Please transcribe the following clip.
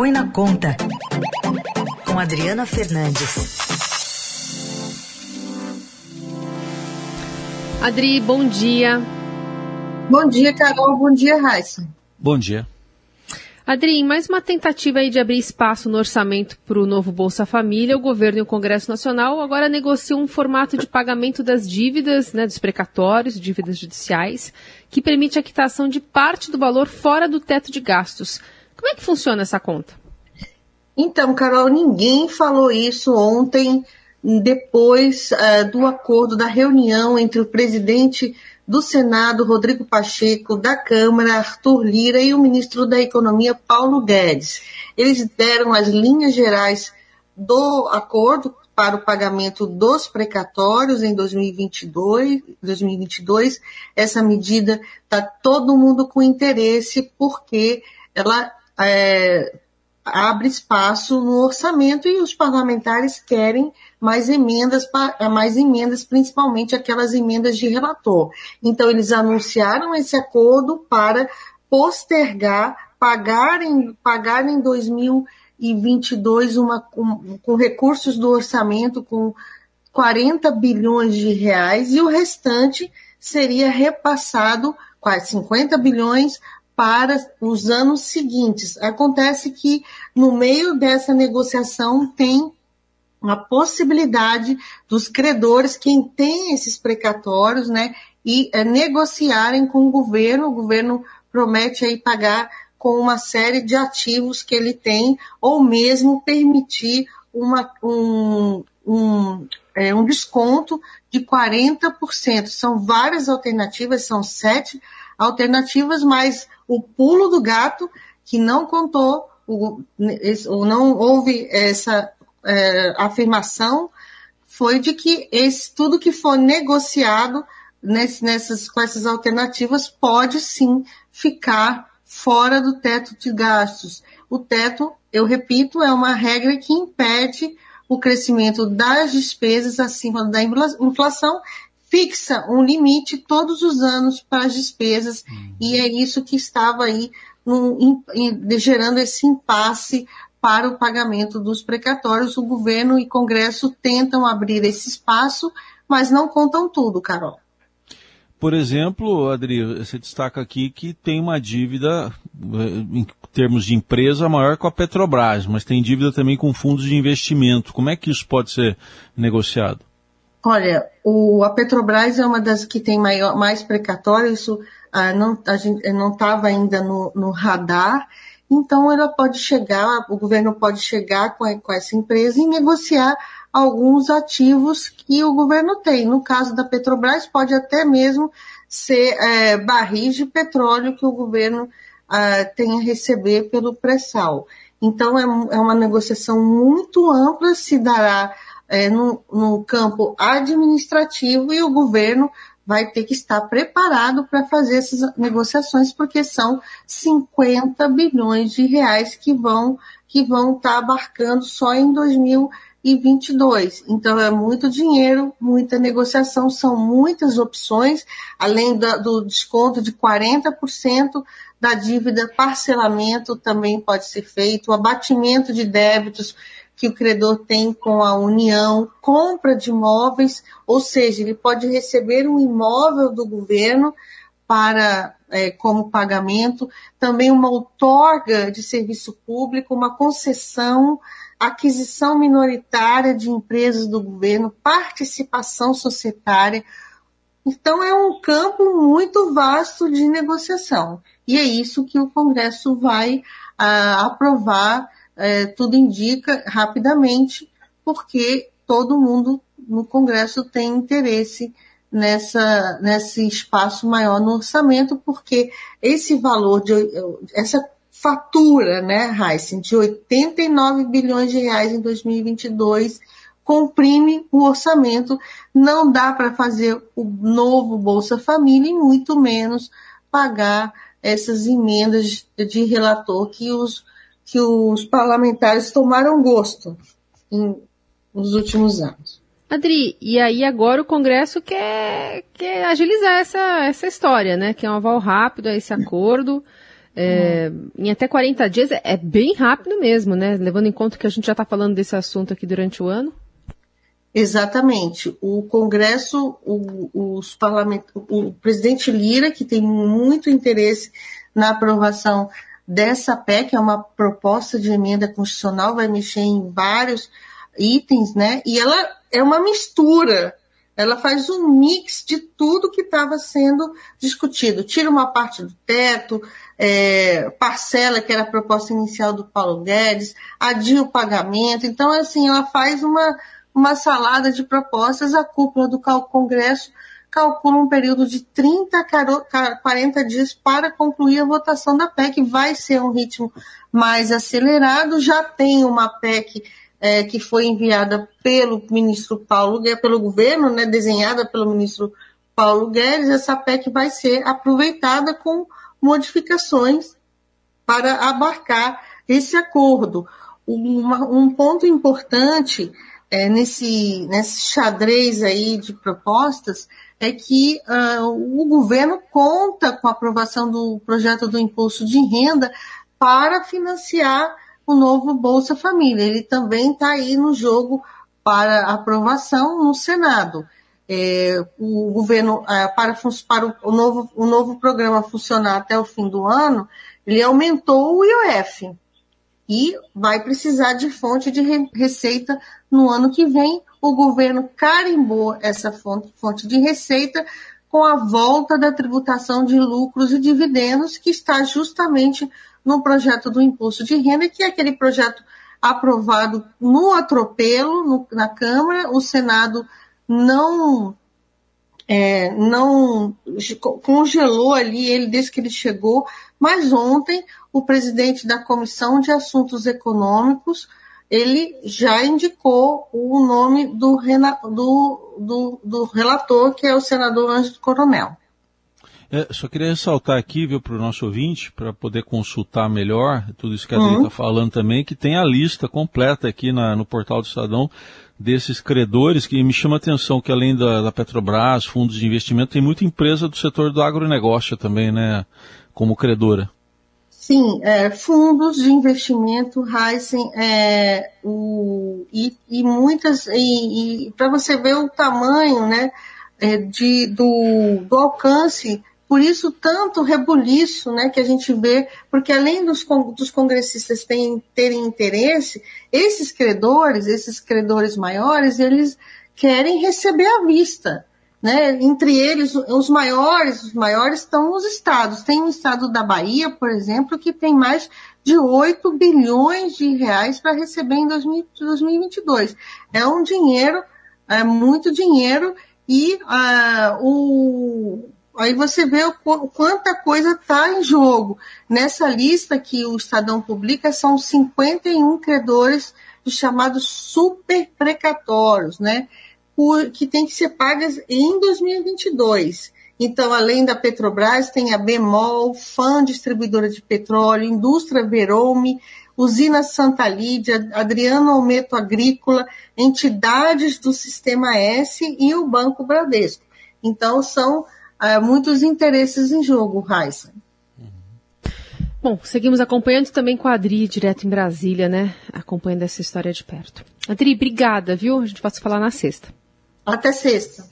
Põe na Conta, com Adriana Fernandes. Adri, bom dia. Bom dia, Carol. Bom dia, Raíssa. Bom dia. Adri, em mais uma tentativa aí de abrir espaço no orçamento para o novo Bolsa Família, o governo e o Congresso Nacional agora negociam um formato de pagamento das dívidas, né, dos precatórios, dívidas judiciais, que permite a quitação de parte do valor fora do teto de gastos. Como é que funciona essa conta? Então, Carol, ninguém falou isso ontem, depois uh, do acordo da reunião entre o presidente do Senado, Rodrigo Pacheco, da Câmara, Arthur Lira e o ministro da Economia, Paulo Guedes. Eles deram as linhas gerais do acordo para o pagamento dos precatórios em 2022. 2022. Essa medida está todo mundo com interesse porque ela é, abre espaço no orçamento e os parlamentares querem mais emendas, mais emendas, principalmente aquelas emendas de relator. Então, eles anunciaram esse acordo para postergar, pagar em, pagar em 2022 uma, com, com recursos do orçamento com 40 bilhões de reais e o restante seria repassado, quase 50 bilhões, para os anos seguintes. Acontece que no meio dessa negociação tem a possibilidade dos credores, quem tem esses precatórios, né, e é, negociarem com o governo. O governo promete aí pagar com uma série de ativos que ele tem, ou mesmo permitir uma, um, um, é, um desconto de 40%. São várias alternativas, são sete alternativas, mas o pulo do gato que não contou, ou não houve essa é, afirmação, foi de que esse, tudo que for negociado nesse, nessas, com essas alternativas pode sim ficar fora do teto de gastos. O teto, eu repito, é uma regra que impede o crescimento das despesas acima da inflação fixa um limite todos os anos para as despesas, uhum. e é isso que estava aí gerando esse impasse para o pagamento dos precatórios. O governo e Congresso tentam abrir esse espaço, mas não contam tudo, Carol. Por exemplo, Adri, você destaca aqui que tem uma dívida, eh, em termos de empresa, maior com a Petrobras, mas tem dívida também com fundos de investimento. Como é que isso pode ser negociado? Olha, o, a Petrobras é uma das que tem maior, mais precatório, isso ah, não, a gente não estava ainda no, no, radar, então ela pode chegar, o governo pode chegar com, com essa empresa e negociar alguns ativos que o governo tem. No caso da Petrobras, pode até mesmo ser é, barris de petróleo que o governo ah, tem a receber pelo pré-sal. Então, é, é uma negociação muito ampla, se dará é, no, no campo administrativo e o governo vai ter que estar preparado para fazer essas negociações, porque são 50 bilhões de reais que vão que vão estar tá abarcando só em 2022. Então é muito dinheiro, muita negociação, são muitas opções, além da, do desconto de 40% da dívida, parcelamento também pode ser feito, abatimento de débitos que o credor tem com a União, compra de imóveis, ou seja, ele pode receber um imóvel do governo para é, como pagamento, também uma outorga de serviço público, uma concessão, aquisição minoritária de empresas do governo, participação societária. Então é um campo muito vasto de negociação. E é isso que o Congresso vai ah, aprovar é, tudo indica rapidamente, porque todo mundo no Congresso tem interesse nessa, nesse espaço maior no orçamento, porque esse valor de essa fatura, né, Heisen, de 89 bilhões de reais em 2022 comprime o orçamento, não dá para fazer o novo Bolsa Família e muito menos pagar essas emendas de relator que os que os parlamentares tomaram gosto em, nos últimos anos. Adri, e aí agora o Congresso quer, quer agilizar essa, essa história, né? Que é um aval rápido a esse acordo. é, em até 40 dias é, é, bem rápido mesmo, né? Levando em conta que a gente já está falando desse assunto aqui durante o ano. Exatamente. O Congresso, o, os parlament... o presidente Lira, que tem muito interesse na aprovação dessa PEC, é uma proposta de emenda constitucional, vai mexer em vários itens, né? E ela é uma mistura ela faz um mix de tudo que estava sendo discutido. Tira uma parte do teto, é, parcela, que era a proposta inicial do Paulo Guedes, adia o pagamento. Então, assim, ela faz uma, uma salada de propostas. A cúpula do Congresso calcula um período de 30 a 40 dias para concluir a votação da PEC. Vai ser um ritmo mais acelerado. Já tem uma PEC é, que foi enviada pelo ministro Paulo Guedes, pelo governo, né, desenhada pelo ministro Paulo Guedes, essa PEC vai ser aproveitada com modificações para abarcar esse acordo. Um ponto importante é, nesse, nesse xadrez aí de propostas é que uh, o governo conta com a aprovação do projeto do imposto de renda para financiar o novo Bolsa Família. Ele também está aí no jogo para aprovação no Senado. É, o governo, é, para, para o, novo, o novo programa funcionar até o fim do ano, ele aumentou o IOF e vai precisar de fonte de receita no ano que vem. O governo carimbou essa fonte, fonte de receita com a volta da tributação de lucros e dividendos, que está justamente no projeto do imposto de renda, que é aquele projeto aprovado no atropelo no, na Câmara, o Senado não é, não congelou ali ele desde que ele chegou, mas ontem o presidente da Comissão de Assuntos Econômicos ele já indicou o nome do, do, do, do relator, que é o senador Ângelo Coronel. É, só queria ressaltar aqui, viu, para o nosso ouvinte, para poder consultar melhor tudo isso que a Adri está uhum. falando também, que tem a lista completa aqui na, no portal do Estadão desses credores, que me chama a atenção que além da, da, Petrobras, fundos de investimento, tem muita empresa do setor do agronegócio também, né, como credora. Sim, é, fundos de investimento, Heisen, é, o, e, e muitas, e, e para você ver o tamanho, né, é, de, do, do alcance por isso, tanto rebuliço né, que a gente vê, porque além dos, dos congressistas terem, terem interesse, esses credores, esses credores maiores, eles querem receber à vista. Né? Entre eles, os maiores, os maiores estão os estados. Tem o estado da Bahia, por exemplo, que tem mais de 8 bilhões de reais para receber em 2022. É um dinheiro, é muito dinheiro, e uh, o, Aí você vê o, quanta coisa está em jogo. Nessa lista que o Estadão publica, são 51 credores dos chamados super precatórios, né? Por, que tem que ser pagas em 2022. Então, além da Petrobras, tem a Bemol, FAM Distribuidora de Petróleo, Indústria Verome, Usina Santa Lídia, Adriano Almeto Agrícola, entidades do Sistema S e o Banco Bradesco. Então, são uh, muitos interesses em jogo, Raissa. Bom, seguimos acompanhando também com a Adri, direto em Brasília, né? Acompanhando essa história de perto. Adri, obrigada, viu? A gente pode falar na sexta. Até sexta.